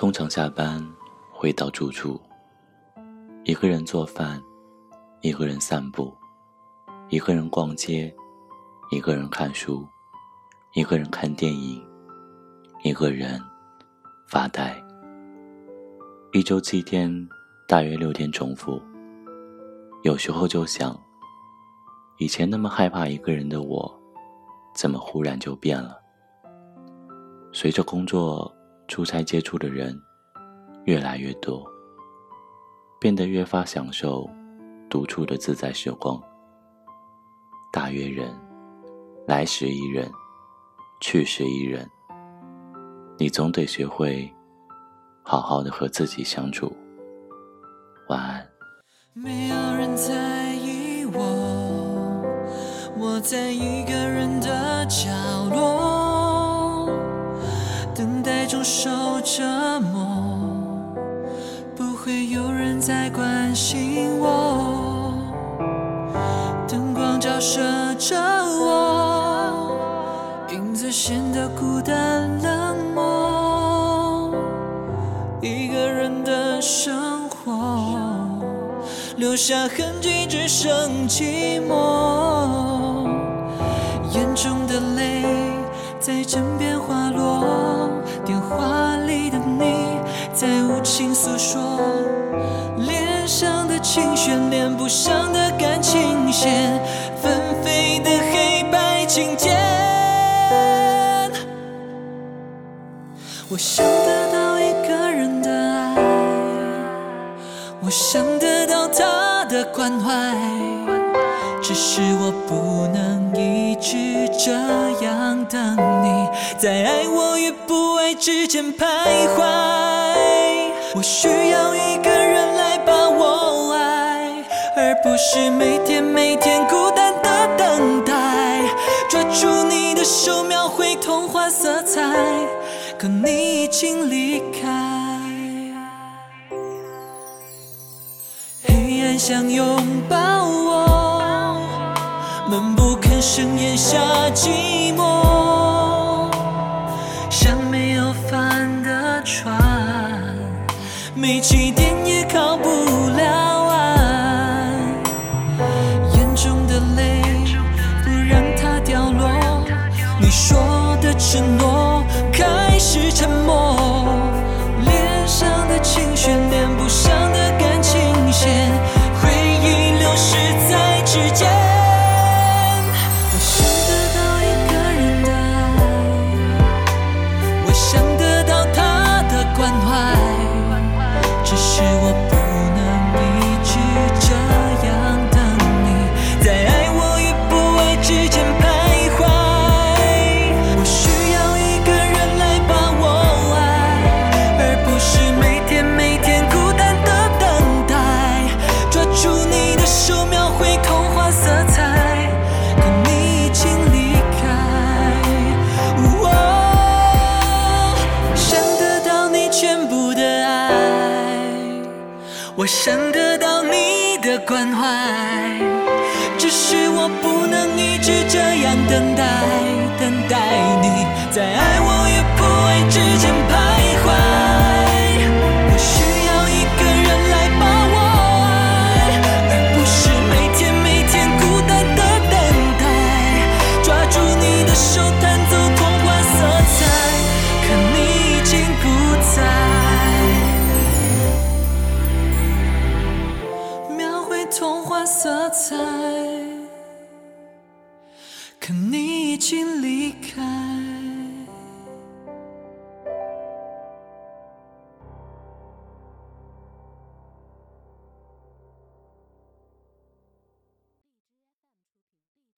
通常下班回到住处，一个人做饭，一个人散步，一个人逛街，一个人看书，一个人看电影，一个人发呆。一周七天，大约六天重复。有时候就想，以前那么害怕一个人的我，怎么忽然就变了？随着工作、出差接触的人越来越多，变得越发享受独处的自在时光。大约人，来时一人，去时一人。你总得学会。好好的和自己相处，晚安。没有人在意我，我在一个人的角落，等待中受折磨，不会有人再关心我，灯光照射着我，影子显得孤单冷漠。一个人的生活，留下痕迹只剩寂寞。眼中的泪在枕边滑落，电话里的你在无情诉说，脸上的情绪连不上的感情线，纷飞的黑白琴键。我想得到一个人的爱。我想得到他的关怀，是我不能一直这样等你，在爱我与不爱之间徘徊。我需要一个人来把我爱，而不是每天每天孤单的等待。抓住你的手，描绘童话色彩，可你已经离开。黑暗想拥抱我，不吭声咽下寂寞，像没有帆的船，没起点也靠不了岸。眼中的泪不让它掉落，你说的承诺开始沉默，只是我不想得到你的关怀，只是我不能一直这样等待，等待你在 için